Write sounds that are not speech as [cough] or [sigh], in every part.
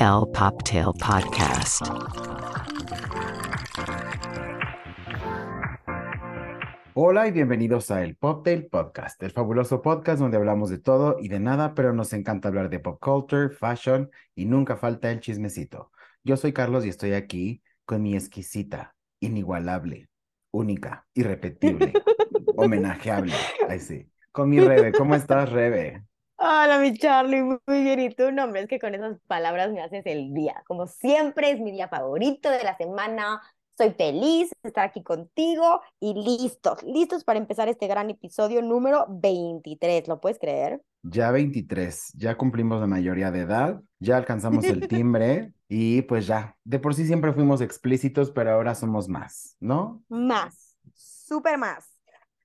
El Poptail Podcast. Hola y bienvenidos a el Poptail Podcast, el fabuloso podcast donde hablamos de todo y de nada, pero nos encanta hablar de pop culture, fashion y nunca falta el chismecito. Yo soy Carlos y estoy aquí con mi exquisita, inigualable, única, irrepetible, [laughs] homenajeable, ahí sí, con mi Rebe. ¿Cómo estás, Rebe? Hola, mi Charlie, muy bien. ¿Y tú? No, hombre, es que con esas palabras me haces el día. Como siempre, es mi día favorito de la semana. Soy feliz de estar aquí contigo y listos, listos para empezar este gran episodio número 23. ¿Lo puedes creer? Ya 23, ya cumplimos la mayoría de edad, ya alcanzamos el timbre [laughs] y pues ya, de por sí siempre fuimos explícitos, pero ahora somos más, ¿no? Más, súper más.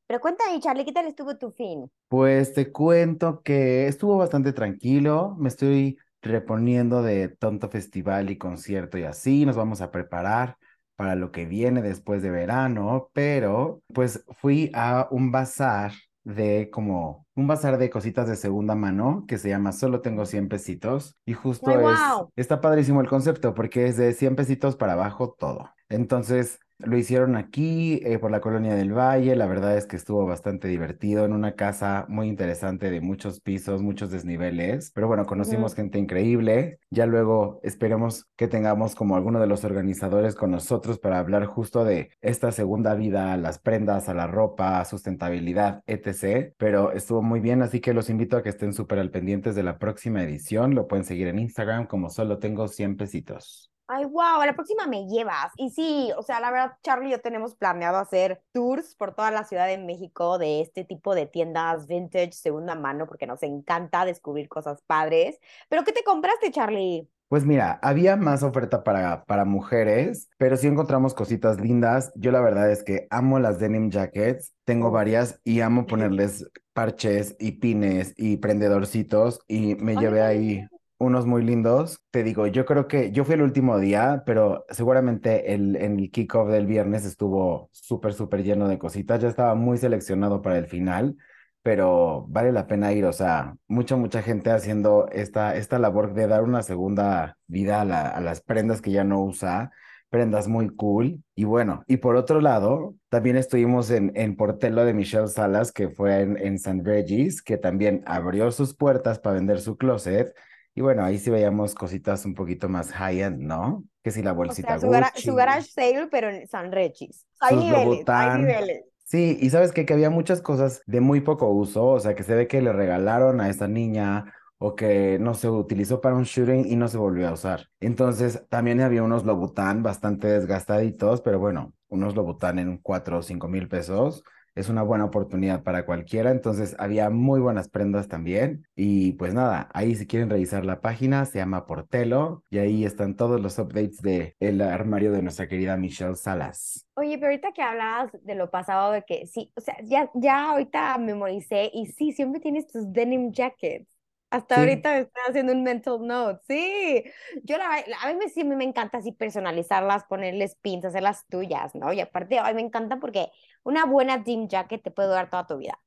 Pero cuéntame, Charlie, ¿qué tal estuvo tu fin? Pues te cuento que estuvo bastante tranquilo, me estoy reponiendo de tonto festival y concierto y así, nos vamos a preparar para lo que viene después de verano, pero pues fui a un bazar de como un bazar de cositas de segunda mano que se llama Solo tengo 100 pesitos y justo es, está padrísimo el concepto porque es de 100 pesitos para abajo todo. Entonces lo hicieron aquí eh, por la Colonia del Valle, la verdad es que estuvo bastante divertido en una casa muy interesante de muchos pisos, muchos desniveles, pero bueno, conocimos gente increíble, ya luego esperemos que tengamos como alguno de los organizadores con nosotros para hablar justo de esta segunda vida, las prendas, a la ropa, sustentabilidad, etc. Pero estuvo muy bien, así que los invito a que estén súper al pendientes de la próxima edición, lo pueden seguir en Instagram como solo tengo 100 pesitos. Ay, wow, a la próxima me llevas. Y sí, o sea, la verdad, Charlie y yo tenemos planeado hacer tours por toda la Ciudad de México de este tipo de tiendas vintage, segunda mano, porque nos encanta descubrir cosas padres. ¿Pero qué te compraste, Charlie? Pues mira, había más oferta para, para mujeres, pero sí encontramos cositas lindas. Yo la verdad es que amo las denim jackets, tengo varias y amo [laughs] ponerles parches y pines y prendedorcitos y me Ay, llevé ahí unos muy lindos. Te digo, yo creo que yo fui el último día, pero seguramente el, en el kickoff del viernes estuvo súper, súper lleno de cositas. Ya estaba muy seleccionado para el final pero vale la pena ir, o sea, mucha, mucha gente haciendo esta, esta labor de dar una segunda vida a, la- a las prendas que ya no usa, prendas muy cool. Y bueno, y por otro lado, también estuvimos en, en Portelo de Michelle Salas, que fue en, en St. Regis, que también abrió sus puertas para vender su closet. Y bueno, ahí sí veíamos cositas un poquito más high-end, ¿no? Que si la O bolsita sea, su, Gucci, su garage sale, pero en San Rechis. Hay sus niveles, hay Louboutin. niveles. Sí, y sabes qué? que había muchas cosas de muy poco uso, o sea, que se ve que le regalaron a esta niña o que no se utilizó para un shooting y no se volvió a usar. Entonces, también había unos Louboutin bastante desgastaditos, pero bueno, unos Louboutin en cuatro o cinco mil pesos es una buena oportunidad para cualquiera. Entonces, había muy buenas prendas también. Y pues nada, ahí si quieren revisar la página, se llama Portelo y ahí están todos los updates de el armario de nuestra querida Michelle Salas. Oye, pero ahorita que hablabas de lo pasado, de que sí, o sea, ya, ya ahorita memoricé y sí, siempre tienes tus denim jackets. Hasta Sí. ahorita me estoy haciendo un mental note. Sí, yo la, a mí me, sí me encanta así personalizarlas, ponerles pins, hacerlas tuyas, ¿no? Y aparte, a mí me encanta porque una buena denim jacket te puede durar toda tu vida.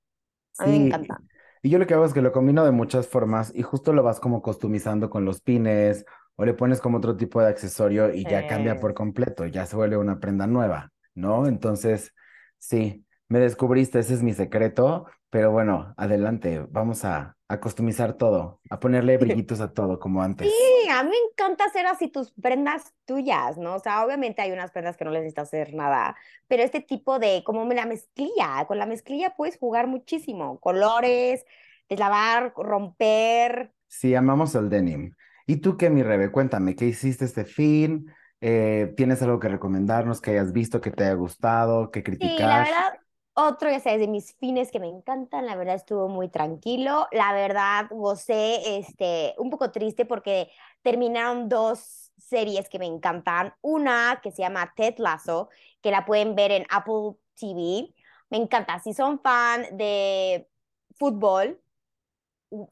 A mí me Sí, encanta. y yo lo que hago es que lo combino de muchas formas y justo lo vas como customizando con los pines o le pones como otro tipo de accesorio y ya cambia por completo, ya se vuelve una prenda nueva, ¿no? Entonces, sí, me descubriste, ese es mi secreto, pero bueno, adelante, vamos a, a customizar todo, a ponerle [laughs] brillitos a todo como antes. Sí, a mí me encanta hacer así tus prendas tuyas, ¿no? O sea, obviamente hay unas prendas que no les necesitas hacer nada, pero este tipo de, como la mezclilla, con la mezclilla puedes jugar muchísimo, colores, deslavar, romper. Sí, amamos el denim. ¿Y tú qué, mi Rebe? Cuéntame, ¿qué hiciste este fin? Eh, ¿tienes algo que recomendarnos que hayas visto, que te haya gustado, que Sí, la criticar? verdad, otro, ya sabes, de mis fines que me encantan, la verdad estuvo muy tranquilo, la verdad gocé, este, un poco triste porque terminaron dos series que me encantan, una que se llama Ted Lasso, que la pueden ver en Apple TV, me encanta, si son fan de fútbol,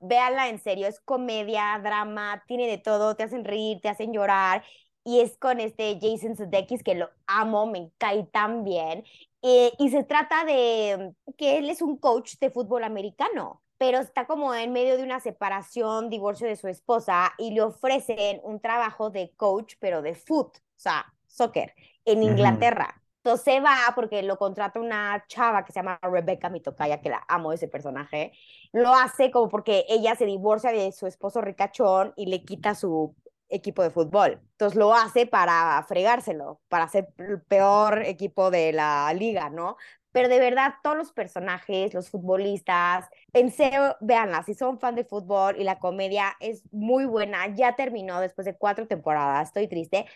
véanla en serio, es comedia, drama, tiene de todo, te hacen reír, te hacen llorar, y es con este Jason Sudeikis, que lo amo, me cae tan bien, eh, y se trata de que él es un coach de fútbol americano, pero está como en medio de una separación, divorcio de su esposa y le ofrecen un trabajo de coach, pero de foot, o sea, soccer, en Inglaterra. Entonces se va porque lo contrata una chava que se llama Rebecca Mitokaya, que la amo ese personaje. Lo hace como porque ella se divorcia de su esposo ricachón y le quita su equipo de fútbol. Entonces lo hace para fregárselo, para ser el peor equipo de la liga, ¿no? Pero de verdad, todos los personajes, los futbolistas, pensé, véanla, si son fan de fútbol y la comedia es muy buena, ya terminó después de cuatro temporadas, estoy triste,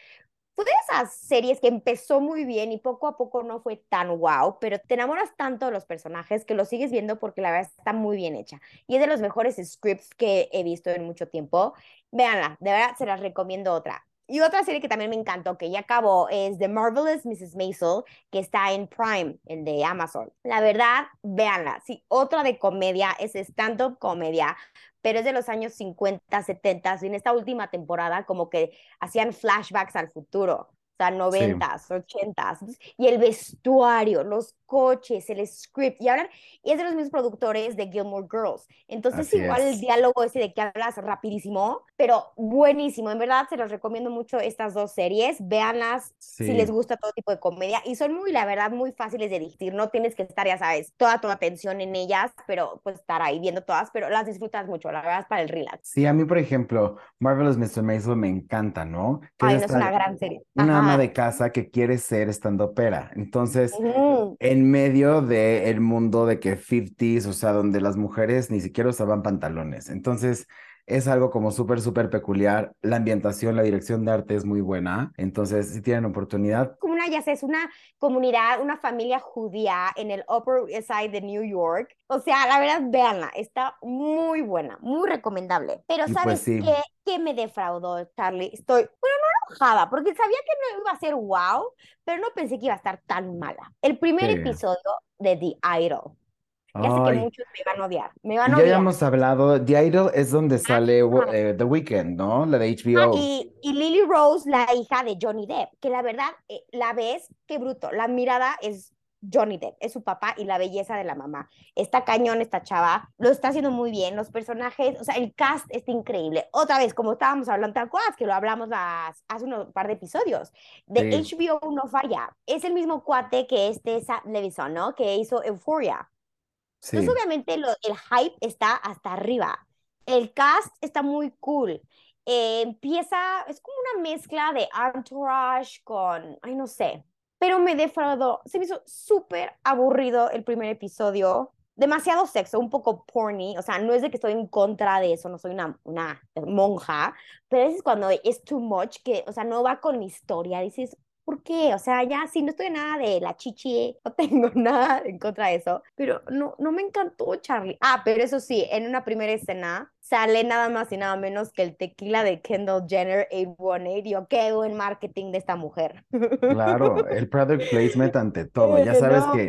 fue de esas series que empezó muy bien y poco a poco no fue tan wow, pero te enamoras tanto de los personajes que lo sigues viendo porque la verdad está muy bien hecha. Y es de los mejores scripts que he visto en mucho tiempo. Véanla, de verdad se las recomiendo otra. Y otra serie que también me encantó, que ya acabó, es The Marvelous Mrs. Maisel, que está en Prime, el de Amazon. La verdad, véanla. Sí, otra de comedia, es stand-up comedia, pero es de los años 50, 70, y en esta última temporada como que hacían flashbacks al futuro. O sea, noventas, ochentas. Y el vestuario, los coches, el script. Y ahora y es de los mismos productores de Gilmore Girls. Entonces, igual el diálogo ese de que hablas rapidísimo, pero buenísimo. En verdad, se los recomiendo mucho estas dos series. Véanlas si les gusta todo tipo de comedia. Y son muy, la verdad, muy fáciles de digerir. No tienes que estar, ya sabes, toda tu atención en ellas, pero pues estar ahí viendo todas, pero las disfrutas mucho. La verdad es para el relax. Sí, a mí, por ejemplo, Marvelous Mr. Maisel me encanta, ¿no? Ay, no es una gran serie. Una ama de casa que quiere ser estando pera. Entonces, en medio del mundo de que 50s, o sea, donde las mujeres ni siquiera usaban pantalones. Entonces, es algo como súper, súper peculiar. La ambientación, la dirección de arte es muy buena. Entonces, si tienen oportunidad. Como una, ya sé, es una comunidad, una familia judía en el Upper East Side de New York. O sea, la verdad, véanla. Está muy buena, muy recomendable. Pero, pues ¿sabes qué? ¿Qué me defraudó, Charlie? Estoy, bueno, no enojada, porque sabía que no iba a ser wow, pero no pensé que iba a estar tan mala. El primer episodio de The Idol. Ya sé que muchos me van a odiar. Me van a ya habíamos hablado, The Idol es donde sale eh, The Weeknd, ¿no? La de HBO. Ah, y, y, Lily Rose, la hija de Johnny Depp, que la verdad, eh, la ves, qué bruto. La mirada es Johnny Depp, es su papá y la belleza de la mamá. Está cañón esta chava, lo está haciendo muy bien, los personajes, o sea, el cast está increíble. Otra vez, como estábamos hablando, ¿te acuerdas que lo hablamos hace un par de episodios? De HBO no falla. Es el mismo cuate que este Sam Levison, ¿no? Que hizo Euphoria. Entonces, obviamente, el hype está hasta arriba. El cast está muy cool. Eh, empieza, es como una mezcla de Entourage con, ay, no sé, pero me defraudó. Se me hizo súper aburrido el primer episodio. Demasiado sexo, un poco porny. O sea, no es de que estoy en contra de eso, no soy una, una monja, pero es cuando es too much, que, o sea, no va con la historia. Dices, ¿Por qué? O sea, ya sí, no estoy nada de la chichi, no [laughs] tengo nada en contra de eso, pero no, no me encantó Charlie. Ah, pero eso sí, en una primera escena sale nada más y nada menos que el tequila de Kendall Jenner 818. Yo, qué buen marketing de esta mujer. Claro, el product [laughs] placement ante todo. Ya sabes que,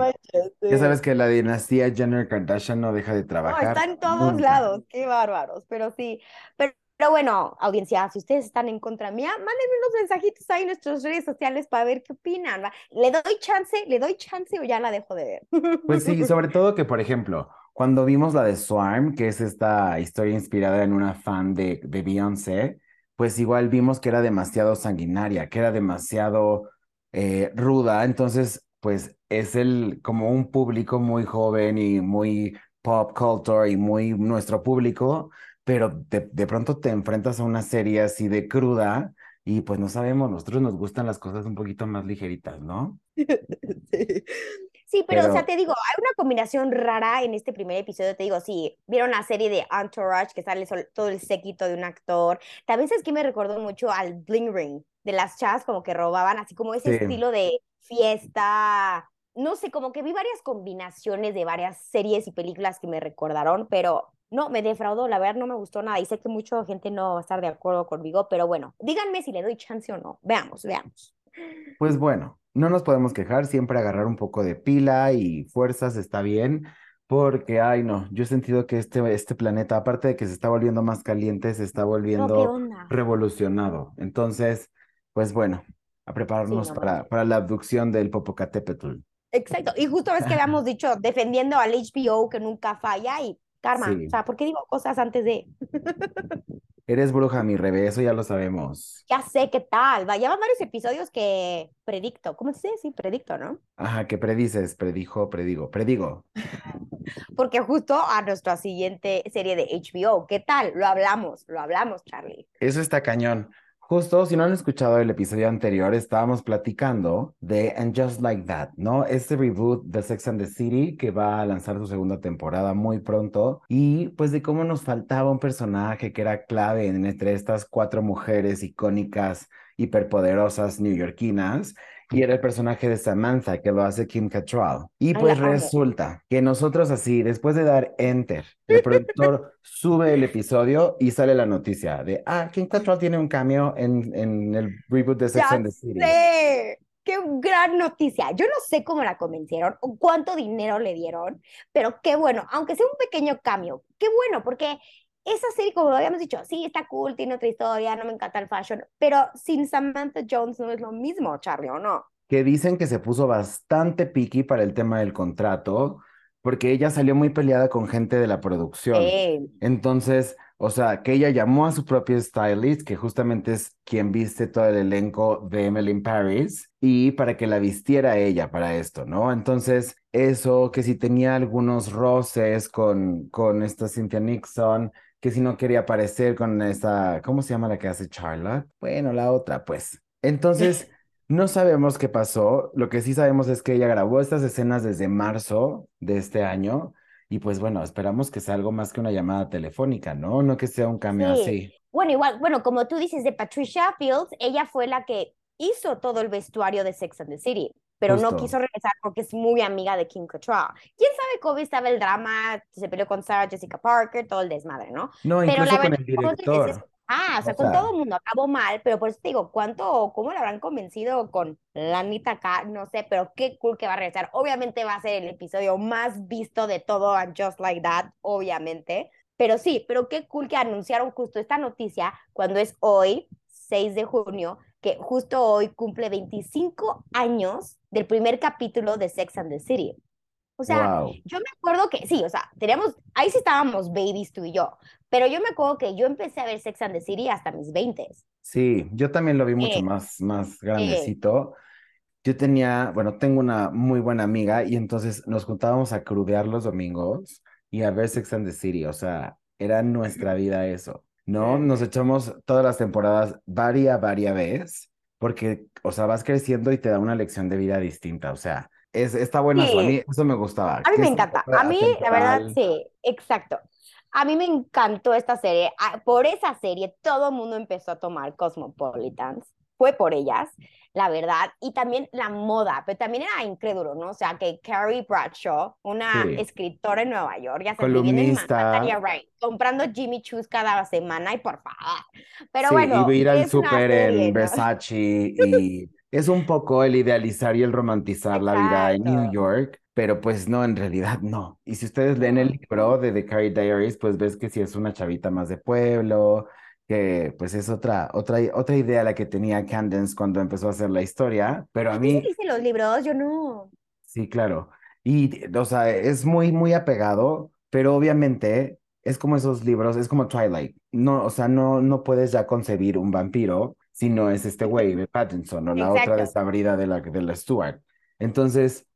ya sabes que la dinastía Jenner Kardashian no deja de trabajar. No, está en todos lados, qué bárbaros, pero sí, pero pero bueno, audiencia, si ustedes están en contra mía, mándenme unos mensajitos ahí en nuestras redes sociales para ver qué opinan. ¿Le doy chance? ¿Le doy chance o ya la dejo de ver? [laughs] Pues sí, sobre todo que, por ejemplo, cuando vimos la de Swarm, que es esta historia inspirada en una fan de, de Beyoncé, pues igual vimos que era demasiado sanguinaria, que era demasiado eh, ruda. Entonces, pues es el como un público muy joven y muy pop culture y muy nuestro público pero de, pronto te enfrentas a una serie así de cruda y pues no sabemos, nosotros nos gustan las cosas un poquito más ligeritas, ¿no? [laughs] Sí. pero, o sea, te digo, hay una combinación rara en este primer episodio, te digo, sí, vieron la serie de Entourage, que sale todo el séquito de un actor, también sabes que me recordó mucho al Bling Ring, de las chavas como que robaban, así como ese estilo de fiesta, no sé, como que vi varias combinaciones de varias series y películas que me recordaron, pero no, me defraudó, la verdad no me gustó nada y sé que mucha gente no va a estar de acuerdo conmigo, pero bueno, díganme si le doy chance o no. Veamos, veamos. Pues bueno, no nos podemos quejar, siempre agarrar un poco de pila y fuerzas está bien, porque, ay no, yo he sentido que este, este planeta, aparte de que se está volviendo más caliente, se está volviendo revolucionado. Entonces, pues bueno, a prepararnos para, para la abducción del Popocatépetl. Exacto, y justo ves que habíamos dicho defendiendo al HBO que nunca falla y karma. Sí. O sea, ¿por qué digo cosas antes de? Eres bruja, mi revés, eso ya lo sabemos. Ya sé qué tal. Va, ya van varios episodios que predicto. ¿Cómo se dice? Sí, predicto, ¿no? Ajá, ¿qué predices? Predijo, predigo, predigo. Porque justo a nuestra siguiente serie de HBO, ¿qué tal? Lo hablamos, lo hablamos, Charlie. Eso está cañón. Justo, si no han escuchado el episodio anterior, estábamos platicando de And Just Like That, ¿no? Este reboot de Sex and the City que va a lanzar su segunda temporada muy pronto y pues de cómo nos faltaba un personaje que era clave en- entre estas cuatro mujeres icónicas, hiperpoderosas neoyorquinas y era el personaje de Samantha que lo hace Kim Cattrall. Y pues resulta que nosotros así, después de dar enter, el productor [laughs] sube el episodio y sale la noticia de, ah, Kim Cattrall tiene un cameo en, en el reboot de Sex Ya and the City. sé. Qué gran noticia. Yo no sé cómo la convencieron o cuánto dinero le dieron, pero qué bueno, aunque sea un pequeño cambio, qué bueno, porque esa serie, como lo habíamos dicho, sí, está cool, tiene otra historia, no me encanta el fashion, pero sin Samantha Jones no es lo mismo, Charlie, ¿o no? que dicen que se puso bastante picky para el tema del contrato, porque ella salió muy peleada con gente de la producción. Eh, Entonces, o sea, que ella llamó a su propio stylist, que justamente es quien viste todo el elenco de Emily in Paris, y para que la vistiera ella para esto, ¿no? Entonces, eso, que si tenía algunos roces con, con esta Cynthia Nixon, que si no quería aparecer con esta, ¿cómo se llama la que hace Charlotte? Bueno, la otra, pues. Entonces, [laughs] no sabemos qué pasó. Lo que sí sabemos es que ella grabó estas escenas desde marzo de este año. Y pues bueno, esperamos que sea algo más que una llamada telefónica, ¿no? No que sea un cambio Sí. así. Bueno, igual, bueno, como tú dices de Patricia Fields, ella fue la que hizo todo el vestuario de Sex and the City, pero no Justo. quiso regresar porque es muy amiga de Kim Cattrall. ¿Quién sabe cómo estaba el drama? Se peleó con Sarah Jessica Parker, todo el desmadre, ¿no? No, Pero incluso la con el director. Ah, o sea, O con sea- todo el mundo acabó mal, pero por eso te digo, ¿cuánto, cómo la habrán convencido con la Anita acá? No sé, pero qué cool que va a regresar. Obviamente va a ser el episodio más visto de todo And Just Like That, obviamente. Pero sí, pero qué cool que anunciaron justo esta noticia cuando es hoy, 6 de junio, que justo hoy cumple 25 años del primer capítulo de Sex and the City. O sea, Wow. yo me acuerdo que sí, o sea, teníamos, ahí sí estábamos babies tú y yo, pero yo me acuerdo que yo empecé a ver Sex and the City hasta mis 20. Sí, yo también lo vi mucho Eh, más, más grandecito. Yo tenía, bueno, tengo una muy buena amiga y entonces nos juntábamos a crudear los domingos y a ver Sex and the City, o sea, era nuestra vida eso, ¿no? Nos echamos todas las temporadas varia, varia vez, porque, o sea, vas creciendo y te da una lección de vida distinta, o sea, es, está bueno eso, a Sí. mí eso me gustaba, A mí me encanta, a mí la verdad sí, exacto. A mí me encantó esta serie, por esa serie todo el mundo empezó a tomar Cosmopolitans, fue por ellas, la verdad, y también la moda, pero también era incrédulo, ¿no? O sea, que Carrie Bradshaw, una Sí. escritora en Nueva York, ya en Columnista. Manhattan, yeah, right, comprando Jimmy Choos cada semana y por favor. Pero Sí, bueno, y ir al súper en. Versace [laughs] y es un poco el idealizar y el romantizar la vida en New. York, pero pues no, en realidad no. Y si ustedes leen el libro de The Carrie Diaries, pues ves que sí es una chavita más de pueblo, que pues es otra, otra, otra idea la que tenía Candence cuando empezó a hacer la historia, pero a ¿Tú sí mí leíste los libros? Yo no. Sí, claro. Y, o sea, es muy, muy apegado, pero obviamente es como esos libros, es como Twilight. No, o sea, no, no puedes ya concebir un vampiro si no es este güey [laughs] de Pattinson o la otra desabrida de la, de la Stewart. Entonces,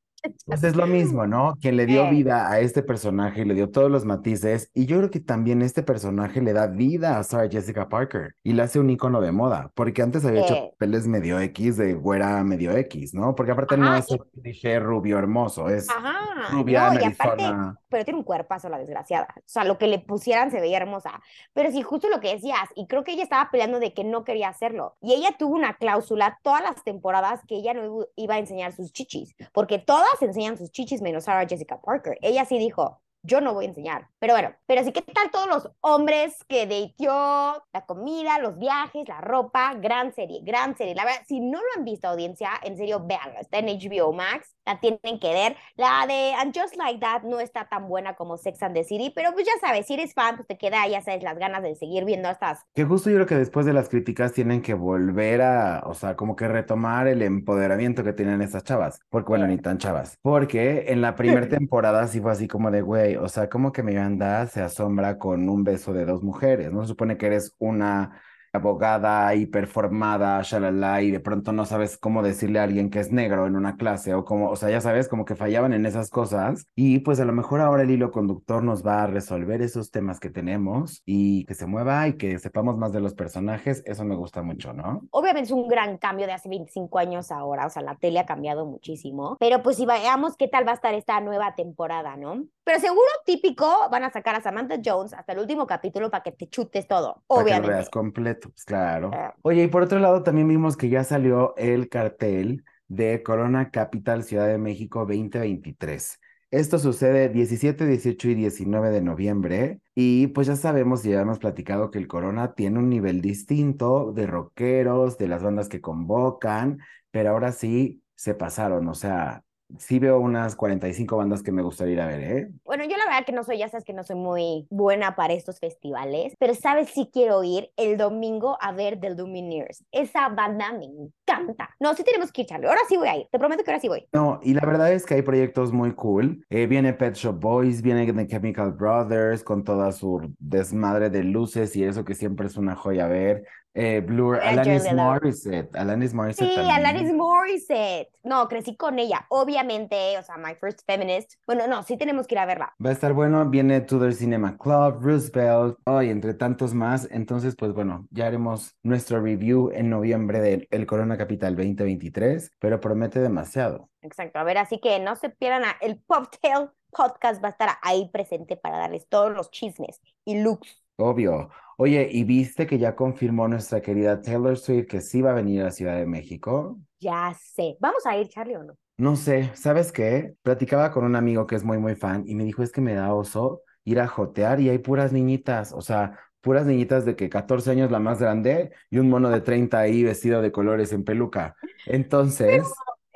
pues es lo mismo, ¿no? Quien le dio vida a este personaje y le dio todos los matices, y yo creo que también este personaje le da vida a Sarah Jessica Parker y la hace un icono de moda, porque antes había hecho papeles medio X de güera medio X, ¿no? Porque aparte no es un cliché rubio hermoso, es Ajá, rubia no, y aparte, pero tiene un cuerpazo la desgraciada. O sea, lo que le pusieran se veía hermosa. Pero sí, justo lo que decías, y creo que ella estaba peleando de que no quería hacerlo. Y ella tuvo una cláusula todas las temporadas que ella no iba- iba a enseñar sus chichis, porque todas enseñan sus chichis menos Sarah Jessica Parker. Ella sí dijo, yo no voy a enseñar. Pero bueno, pero sí, ¿qué tal todos los hombres que dateó, la comida, los viajes, la ropa? Gran serie, gran serie. La verdad, si no lo han visto, audiencia, en serio, véanlo. Está en HBO Max, la tienen que ver. La de And Just Like That no está tan buena como Sex and the City, pero pues ya sabes, si eres fan, pues te queda, ya sabes, las ganas de seguir viendo estas. Que justo yo creo que después de las críticas tienen que volver a, o sea, como que retomar el empoderamiento que tenían estas chavas. Porque, bueno, Sí. ni tan chavas. Porque en la primera [laughs] temporada sí fue así como de, güey, o sea, como que Miranda se asombra con un beso de dos mujeres, ¿no? Se supone que eres una abogada hiperformada, shalala, y de pronto no sabes cómo decirle a alguien que es negro en una clase o como, o sea, ya sabes, como que fallaban en esas cosas y pues a lo mejor ahora el hilo conductor nos va a resolver esos temas que tenemos y que se mueva y que sepamos más de los personajes, eso me gusta mucho, ¿no? Obviamente es un gran cambio de hace 25 años ahora, o sea, la tele ha cambiado muchísimo, pero pues si veamos qué tal va a estar esta nueva temporada, ¿no? Pero seguro típico van a sacar a Samantha Jones hasta el último capítulo para que te chutes todo, Para que obviamente. lo veas completo, pues claro. Ah. Oye, y por otro lado también vimos que ya salió el cartel de Corona Capital Ciudad de México 2023. Esto sucede 17, 18 y 19 de noviembre y pues ya sabemos y ya hemos platicado que el Corona tiene un nivel distinto de rockeros, de las bandas que convocan, pero ahora sí se pasaron, o sea, sí veo unas 45 bandas que me gustaría ir a ver, ¿eh? Bueno, yo la verdad que no soy, ya sabes que no soy muy buena para estos festivales, pero sabes si quiero ir el domingo a ver The Lumineers. Esa banda me encanta. No, sí tenemos que ir, Charlie. Ahora sí voy a ir. Te prometo que ahora sí voy. No, y la verdad es que hay proyectos muy cool. Eh, viene Pet Shop Boys, viene The Chemical Brothers con toda su desmadre de luces y eso que siempre es una joya ver. Eh, Blur, Alanis. Morissette, Alanis Morissette Sí, también. Alanis Morissette. No, crecí con ella. Obviamente, o sea, My First Feminist. Bueno, no, sí tenemos que ir a verla. Va a estar bueno, viene Tudor Cinema Club, Roosevelt, oh, y entre tantos más. Entonces, pues bueno, ya haremos nuestro review en noviembre del El Corona Capital 2023, pero promete demasiado. Exacto. A ver, así que no se pierdan a- el Poptail Podcast. Va a estar ahí presente para darles todos los chismes y looks. Obvio. Oye, ¿y viste que ya confirmó nuestra querida Taylor Swift que sí va a venir a la Ciudad de México? Ya sé. ¿Vamos a ir, Charlie, o no? No sé, ¿sabes qué? Platicaba con un amigo que es muy, muy fan y me dijo, es que me da oso ir a jotear y hay puras niñitas, o sea, puras niñitas de que 14 años la más grande y un mono de 30 ahí vestido de colores en peluca. [laughs] Entonces,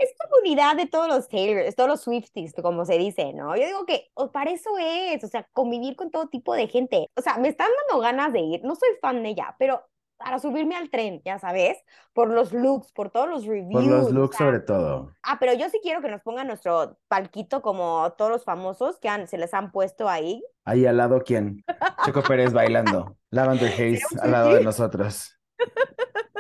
Es comunidad de todos los Taylors, todos los Swifties, como se dice, ¿no? Yo digo que o para eso es, o sea, convivir con todo tipo de gente. O sea, me están dando ganas de ir. No soy fan de ella, pero para subirme al tren, ya sabes, por los looks, por todos los reviews. por los o looks sea, sobre todo. Ah, pero yo sí quiero que nos pongan nuestro palquito como todos los famosos que han- se les han puesto ahí. Ahí al lado, ¿quién? Checo Pérez bailando. Lavender [laughs] Haze al lado de nosotros.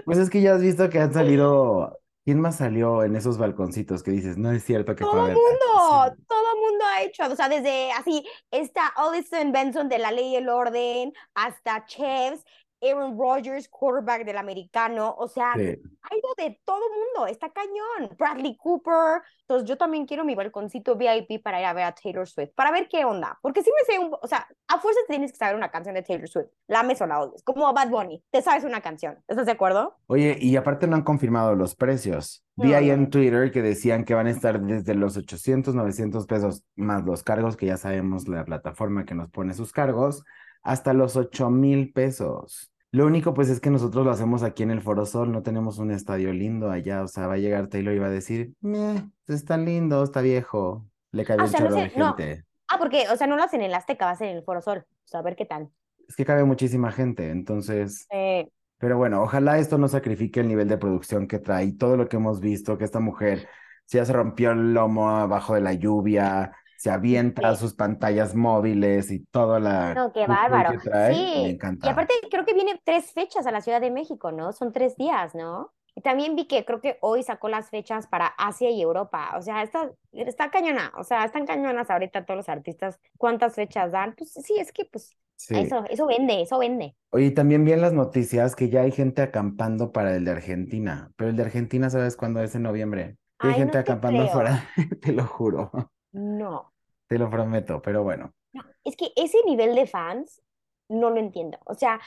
Pues es que ya has visto que han salido. ¿Quién más salió en esos balconcitos que dices? No es cierto que Todo ver. mundo, todo mundo ha hecho, o sea, desde así, está Alison Benson de La Ley y el Orden, hasta Chefs, Aaron Rodgers, quarterback del americano, o sea, Sí. ha ido de todo mundo, está cañón. Bradley Cooper, entonces yo también quiero mi balconcito VIP para ir a ver a Taylor Swift, para ver qué onda, porque sí me sé un, o sea, a fuerza tienes que saber una canción de Taylor Swift, la ames o la odies, como Bad Bunny, te sabes una canción, ¿estás de acuerdo? Oye, y aparte no han confirmado los precios. Vi No, ahí en. Twitter que decían que van a estar desde los 800, 900 pesos más los cargos, que ya sabemos la plataforma que nos pone sus cargos, hasta los 8 mil pesos. Lo único pues es que nosotros lo hacemos aquí en el Foro Sol, no tenemos un estadio lindo allá, o sea, va a llegar Taylor y va a decir, meh, está lindo, está viejo, le cabe Ah, o un no chorro de no. gente. Ah, porque, o sea, no lo hacen en el Azteca, va a ser en el Foro Sol, o sea, a ver qué tal. Es que cabe muchísima gente, entonces... Eh, Pero bueno, ojalá esto no sacrifique el nivel de producción que trae todo lo que hemos visto, que esta mujer si ya se rompió el lomo abajo de la lluvia, se avienta Sí. sus pantallas móviles y toda la No, qué bárbaro. que trae, me Sí, encanta. y aparte creo que viene tres fechas a la Ciudad de México, ¿no? Son tres días, ¿no? Y también vi que creo que hoy sacó las fechas para Asia y Europa. O sea, está, está cañona. O sea, están cañonas ahorita todos los artistas. ¿Cuántas fechas dan? Pues sí, es que pues Sí. eso, eso vende, eso vende. Oye, también vi en las noticias que ya hay gente acampando para el de Argentina, pero el de Argentina, ¿sabes cuándo es? En noviembre. Hay Ay, gente no acampando [laughs] creo. afuera, te lo juro, No. Lo prometo, pero bueno. No, es que ese nivel de fans no lo entiendo. O sea,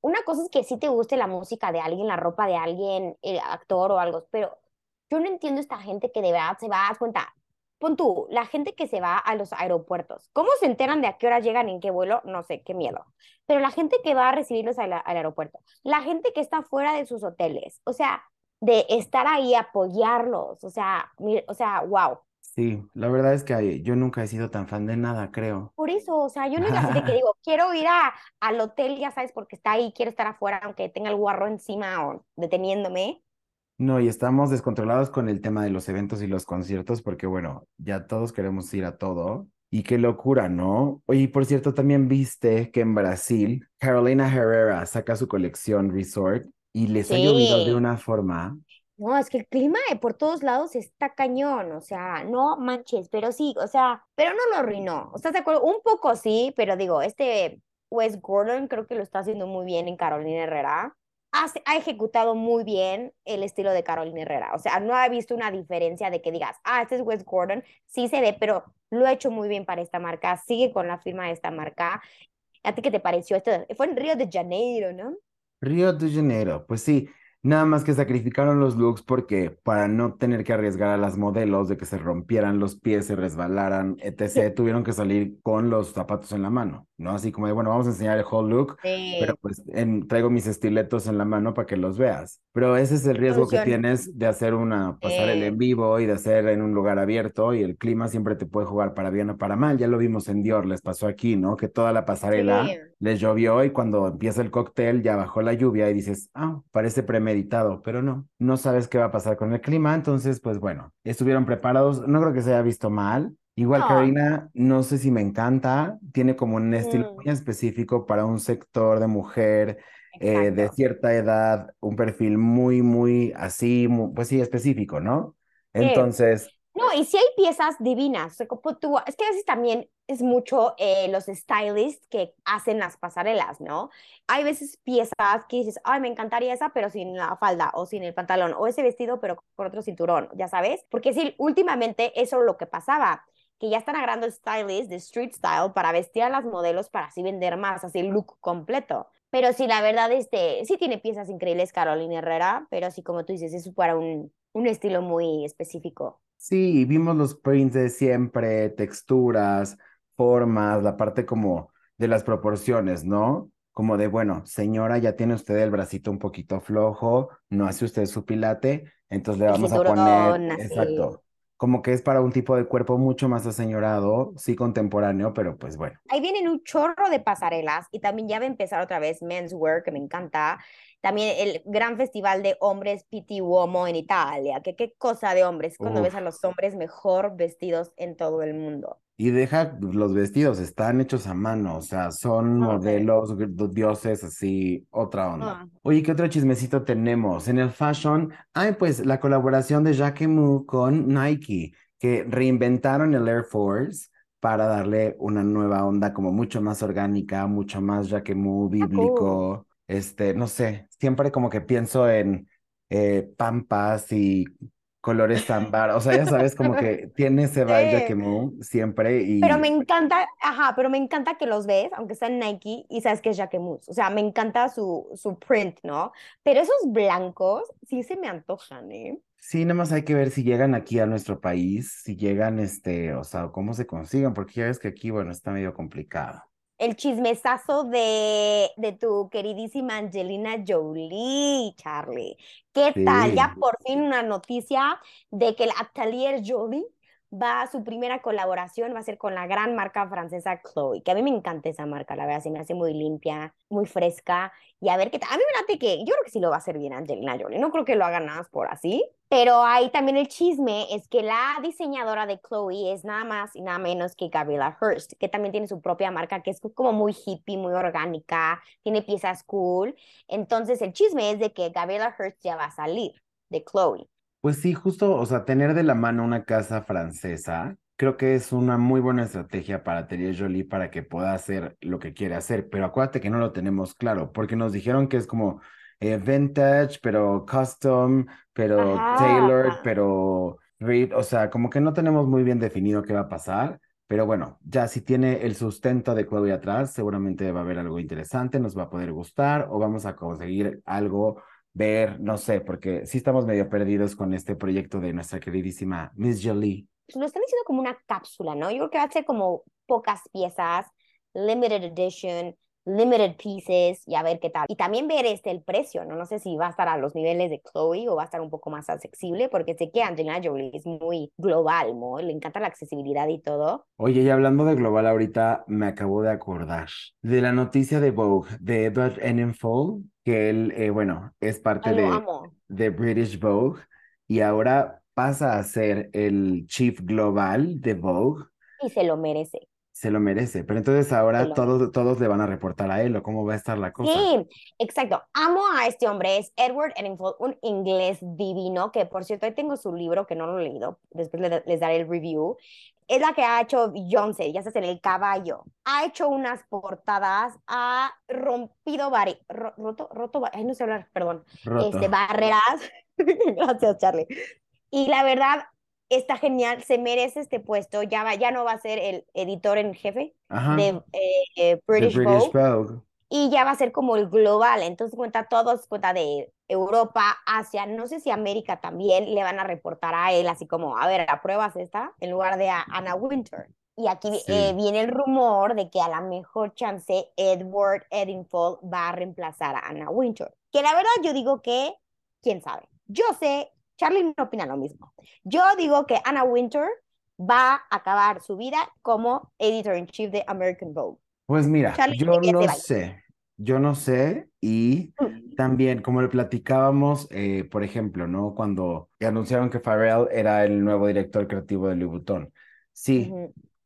una cosa es que sí te guste la música de alguien, la ropa de alguien, el actor o algo, pero yo no entiendo esta gente que de verdad se va, haz cuenta, pon tú, la gente que se va a los aeropuertos, ¿cómo se enteran de a qué hora llegan, en qué vuelo? No sé, qué miedo. Pero la gente que va a recibirlos al, al aeropuerto, la gente que está fuera de sus hoteles, o sea, de estar ahí, apoyarlos, o sea, mi- o sea, wow. Sí, la verdad es que yo nunca he sido tan fan de nada, creo. Por eso, o sea, yo no es así de que [laughs] digo, quiero ir a, al hotel, ya sabes, porque está ahí, quiero estar afuera, aunque tenga el guarro encima o deteniéndome. No, y estamos descontrolados con el tema de los eventos y los conciertos, porque bueno, ya todos queremos ir a todo. Y qué locura, ¿no? Oye, y por cierto, también viste que en Brasil, Carolina Herrera saca su colección Resort y les ha llovido de una forma. No, es que el clima de por todos lados está cañón, o sea, no manches, pero sí, o sea, pero no lo arruinó. ¿Estás de acuerdo? Un poco sí, pero digo, este Wes Gordon creo que lo está haciendo muy bien en Carolina Herrera. Hace- ha ejecutado muy bien el estilo de Carolina Herrera. O sea, no ha visto una diferencia de que digas, ah, este es Wes Gordon. Sí se ve, pero lo ha hecho muy bien para esta marca. Sigue con la firma de esta marca. ¿A ti qué te pareció esto? Fue en Río de Janeiro, ¿no? Río de Janeiro, pues sí, nada más que sacrificaron los looks porque para no tener que arriesgar a las modelos de que se rompieran los pies, se resbalaran, etc., tuvieron que salir con los zapatos en la mano, ¿no? Así como de, bueno, vamos a enseñar el whole look, pero pues en- traigo mis estiletos en la mano para que los veas. Pero ese es el riesgo que tienes de hacer una pasarela en vivo y de hacer en un lugar abierto y el clima siempre te puede jugar para bien o para mal. Ya lo vimos en Dior, les pasó aquí, ¿no? Que toda la pasarela sí. les llovió y cuando empieza el cóctel ya bajó la lluvia y dices, ah, parece premeditado, pero no, no sabes qué va a pasar con el clima, entonces pues bueno, estuvieron preparados, no creo que se haya visto mal. Igual No. Karina, no sé si me encanta, tiene como un estilo Mm. muy específico para un sector de mujer eh, de Exacto. cierta edad, un perfil muy, muy así, mu- pues sí, específico, ¿no? Sí. Entonces, No, y si hay piezas divinas, o sea, como tú- es que a veces también es mucho eh, los stylists que hacen las pasarelas, ¿no? Hay veces piezas que dices, ay, me encantaría esa, pero sin la falda o sin el pantalón, o ese vestido, pero con otro cinturón, ya sabes, porque sí, últimamente eso es lo que pasaba, que ya están agarrando stylists de street style para vestir a las modelos para así vender más, así el look completo. Pero sí, la verdad, este, sí tiene piezas increíbles Carolina Herrera, pero sí, como tú dices, es para un, un estilo muy específico. Sí, vimos los prints de siempre, texturas, formas, la parte como de las proporciones, ¿no? Como de, bueno, señora, ya tiene usted el bracito un poquito flojo, no hace usted su pilate, entonces le El vamos a poner, así. exacto, como que es para un tipo de cuerpo mucho más aseñorado, sí contemporáneo, pero pues bueno. Ahí vienen un chorro de pasarelas y también ya va a empezar otra vez Menswear, que me encanta. También el gran festival de hombres Pitti Uomo en Italia, que qué cosa de hombres, cuando ves a los hombres mejor vestidos en todo el mundo. Y deja los vestidos, están hechos a mano, o sea, son Ah, modelos, dioses, así, otra onda. Ah. Oye, ¿qué otro chismecito tenemos? En el fashion, hay pues la colaboración de Jacquemus con Nike, que reinventaron el Air Force para darle una nueva onda como mucho más orgánica, mucho más Jacquemus Ah, bíblico, este, no sé, siempre como que pienso en eh, pampas y colores ámbar, o sea, ya sabes, como que tiene ese vibe. Jacquemus siempre Pero me y encanta, ajá, pero me encanta que los ves, aunque sean Nike, y sabes que es Jacquemus. O sea, me encanta su, su print, ¿no? Pero esos blancos sí se me antojan, ¿eh? sí, nada más hay que ver si llegan aquí a nuestro país, si llegan, este, o sea, cómo se consigan, porque ya ves que aquí, bueno, está medio complicado. El chismesazo de, de tu queridísima Angelina Jolie, Charlie. ¿Qué tal? Ya por fin una noticia de que el Atelier Jolie va a su primera colaboración, va a ser con la gran marca francesa Chloe, que a mí me encanta esa marca, la verdad, se me hace muy limpia, muy fresca, y a ver qué tal. A mí me late que, yo creo que sí lo va a hacer bien Angelina Jolie, no creo que lo haga nada más por así, pero ahí también el chisme es que la diseñadora de Chloe es nada más y nada menos que Gabriela Hearst, que también tiene su propia marca, que es como muy hippie, muy orgánica, tiene piezas cool. Entonces el chisme es de que Gabriela Hearst ya va a salir de Chloe. Pues sí, justo, o sea, tener de la mano una casa francesa, creo que es una muy buena estrategia para Atelier Jolie para que pueda hacer lo que quiere hacer, pero acuérdate que no lo tenemos claro, porque nos dijeron que es como eh, vintage, pero custom, pero tailored, Ajá. pero read, o sea, como que no tenemos muy bien definido qué va a pasar, pero bueno, ya si tiene el sustento de Chloe atrás, seguramente va a haber algo interesante, nos va a poder gustar o vamos a conseguir algo ver, no sé, porque sí estamos medio perdidos con este proyecto de nuestra queridísima Miss Jolie. Lo están diciendo como una cápsula, ¿no? Yo creo que va a ser como pocas piezas, limited edition, limited pieces y a ver qué tal. Y también ver este el precio, ¿no? No sé si va a estar a los niveles de Chloe o va a estar un poco más accesible porque sé que Angelina Jolie es muy global, ¿no? Le encanta la accesibilidad y todo. Oye, y hablando de global ahorita, me acabo de acordar de la noticia de Vogue, de Edward Enninful, que él, eh, bueno, es parte de, amo. de British Vogue y ahora pasa a ser el chief global de Vogue. Y se lo merece. Se lo merece. Pero entonces ahora todos, todos le van a reportar a él o cómo va a estar la cosa. Sí, exacto. Amo a este hombre. Es Edward Eddingfold, un inglés divino, que por cierto, ahí tengo su libro que no lo he leído. Después les, daré el review. Es la que ha hecho Beyoncé, ya sabes, en el caballo. Ha hecho unas portadas, ha rompido varias, roto, roto, ay, no sé hablar, perdón. Este, barreras. [laughs] Gracias, Charlie. Y la verdad, está genial, se merece este puesto, ya, va, ya no va a ser el editor en jefe de eh, British, Vogue, y ya va a ser como el global, entonces cuenta todos, cuenta de Europa, Asia, no sé si América también le van a reportar a él, así como, a ver, ¿apruebas esta? En lugar de a Anna Winter. Y aquí eh, viene el rumor de que a la mejor chance Edward Eddingfold va a reemplazar a Anna Winter. Que la verdad yo digo que, quién sabe. Yo sé Charlie no opina lo mismo. Yo digo que Anna Winter va a acabar su vida como editor in chief de American Vogue. Pues mira, yo no sé, yo no sé y mm. también como le platicábamos, eh, por ejemplo, ¿no? Cuando anunciaron que Pharrell era el nuevo director creativo de Louis Vuitton. Sí,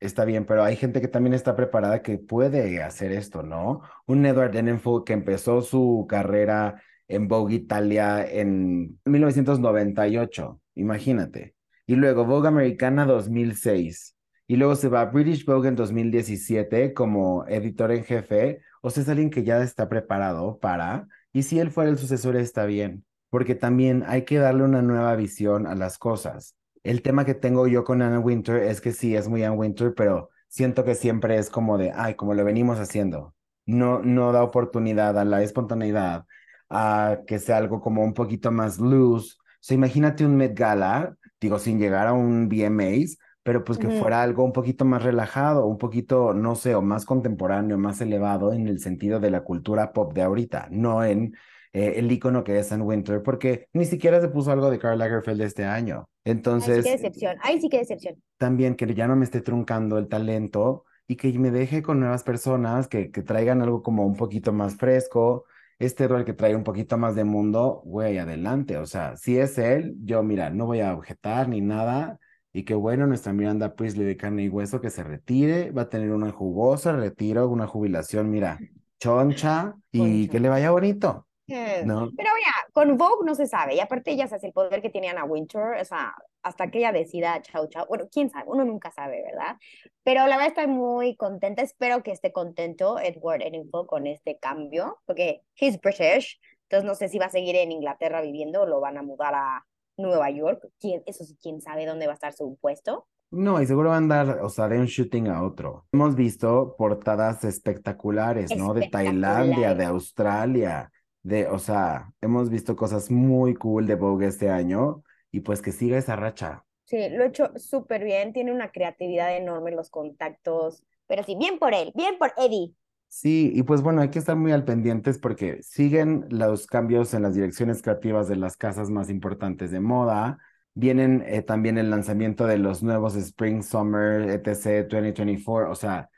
está bien, pero hay gente que también está preparada que puede hacer esto, ¿no? Un Edward Enenfold que empezó su carrera en Vogue Italia en 1998, imagínate. Y luego Vogue Americana 2006. Y luego se va a British Vogue en 2017 como editor en jefe. O sea, es alguien que ya está preparado para. Y si él fuera el sucesor, está bien. Porque también hay que darle una nueva visión a las cosas. El tema que tengo yo con Anna Winter es que sí, es muy Anna Winter, pero siento que siempre es como de, ay, como lo venimos haciendo. No, no da oportunidad a la espontaneidad, a que sea algo como un poquito más loose. O sea, imagínate un Met Gala, digo, sin llegar a un VMAs, pero pues que fuera algo un poquito más relajado, un poquito, no sé, o más contemporáneo, más elevado en el sentido de la cultura pop de ahorita, no en eh, el icono que es Anne Winter, porque ni siquiera se puso algo de Karl Lagerfeld este año. Entonces. Ay, sí decepción. Ay, sí que decepción. También que ya no me esté truncando el talento y que me deje con nuevas personas que, que traigan algo como un poquito más fresco, este rol que trae un poquito más de mundo, güey, adelante. O sea, si es él, yo, mira, no voy a objetar ni nada. Y qué bueno, nuestra Miranda Priestley de carne y hueso que se retire, va a tener una jugosa retiro, una jubilación, mira, choncha y que le vaya bonito. ¿no? Pero mira, con Vogue no se sabe, y aparte ella hace el poder que tenían a Winter, o sea, hasta que ella decida chau chau, bueno, quién sabe, uno nunca sabe, ¿verdad? Pero la verdad estoy muy contenta, espero que esté contento Edward Enninful con este cambio, porque he's British, entonces no sé si va a seguir en Inglaterra viviendo o lo van a mudar a Nueva York, ¿Quién, eso sí, quién sabe dónde va a estar su puesto. No, y seguro va a andar, o sea, de un shooting a otro. Hemos visto portadas espectaculares, ¿no? De Tailandia, de Australia, de, o sea, hemos visto cosas muy cool de Vogue este año y pues que siga esa racha. Sí, lo ha hecho súper bien, tiene una creatividad enorme en los contactos, pero sí, bien por él, bien por Eddie. Sí, y pues bueno, hay que estar muy al pendientes porque siguen los cambios en las direcciones creativas de las casas más importantes de moda. Vienen eh, también el lanzamiento de los nuevos Spring, Summer, etc. 2024. O sea,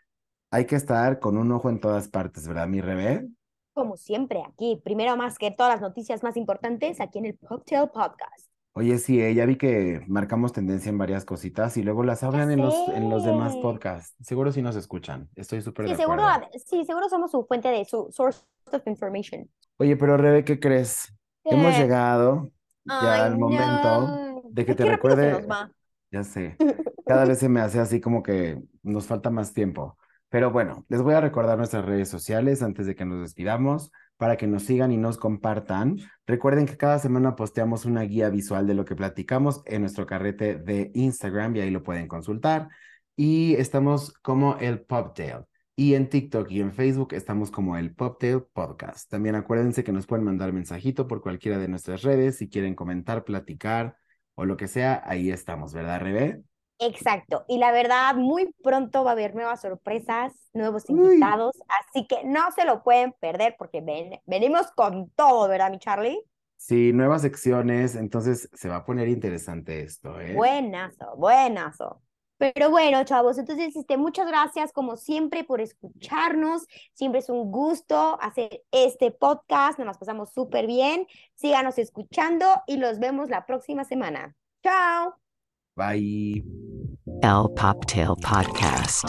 hay que estar con un ojo en todas partes, ¿verdad, mi Rebe? Como siempre, aquí, primero más que todas las noticias más importantes, aquí en el Cocktail Podcast. Oye, sí, eh, ya vi que marcamos tendencia en varias cositas y luego las hablan en los, en los demás podcasts. Seguro sí nos escuchan. Estoy súper sí, de seguro, Sí, seguro somos su fuente de su source of information. Oye, pero Rebe, ¿qué crees? Hemos llegado ya al momento de que te recuerde. Ya sé. [laughs] Cada vez se me hace así como que nos falta más tiempo. Pero bueno, les voy a recordar nuestras redes sociales antes de que nos despidamos para que nos sigan y nos compartan. Recuerden que cada semana posteamos una guía visual de lo que platicamos en nuestro carrete de Instagram y ahí lo pueden consultar. Y estamos como el Poptail. Y en TikTok y en Facebook estamos como el Poptail Podcast. También acuérdense que nos pueden mandar mensajito por cualquiera de nuestras redes si quieren comentar, platicar o lo que sea. Ahí estamos, ¿verdad, Rebe? Exacto. Y la verdad, muy pronto va a haber nuevas sorpresas, nuevos invitados, así que no se lo pueden perder porque venimos con todo, ¿verdad, mi Charlie? Sí, nuevas secciones, entonces se va a poner interesante esto, ¿eh? Buenazo, buenazo. Pero bueno, chavos, entonces este, muchas gracias como siempre por escucharnos. Siempre es un gusto hacer este podcast. Nos pasamos súper bien. Síganos escuchando y los vemos la próxima semana. Chao. Bye. El Poptail Podcast.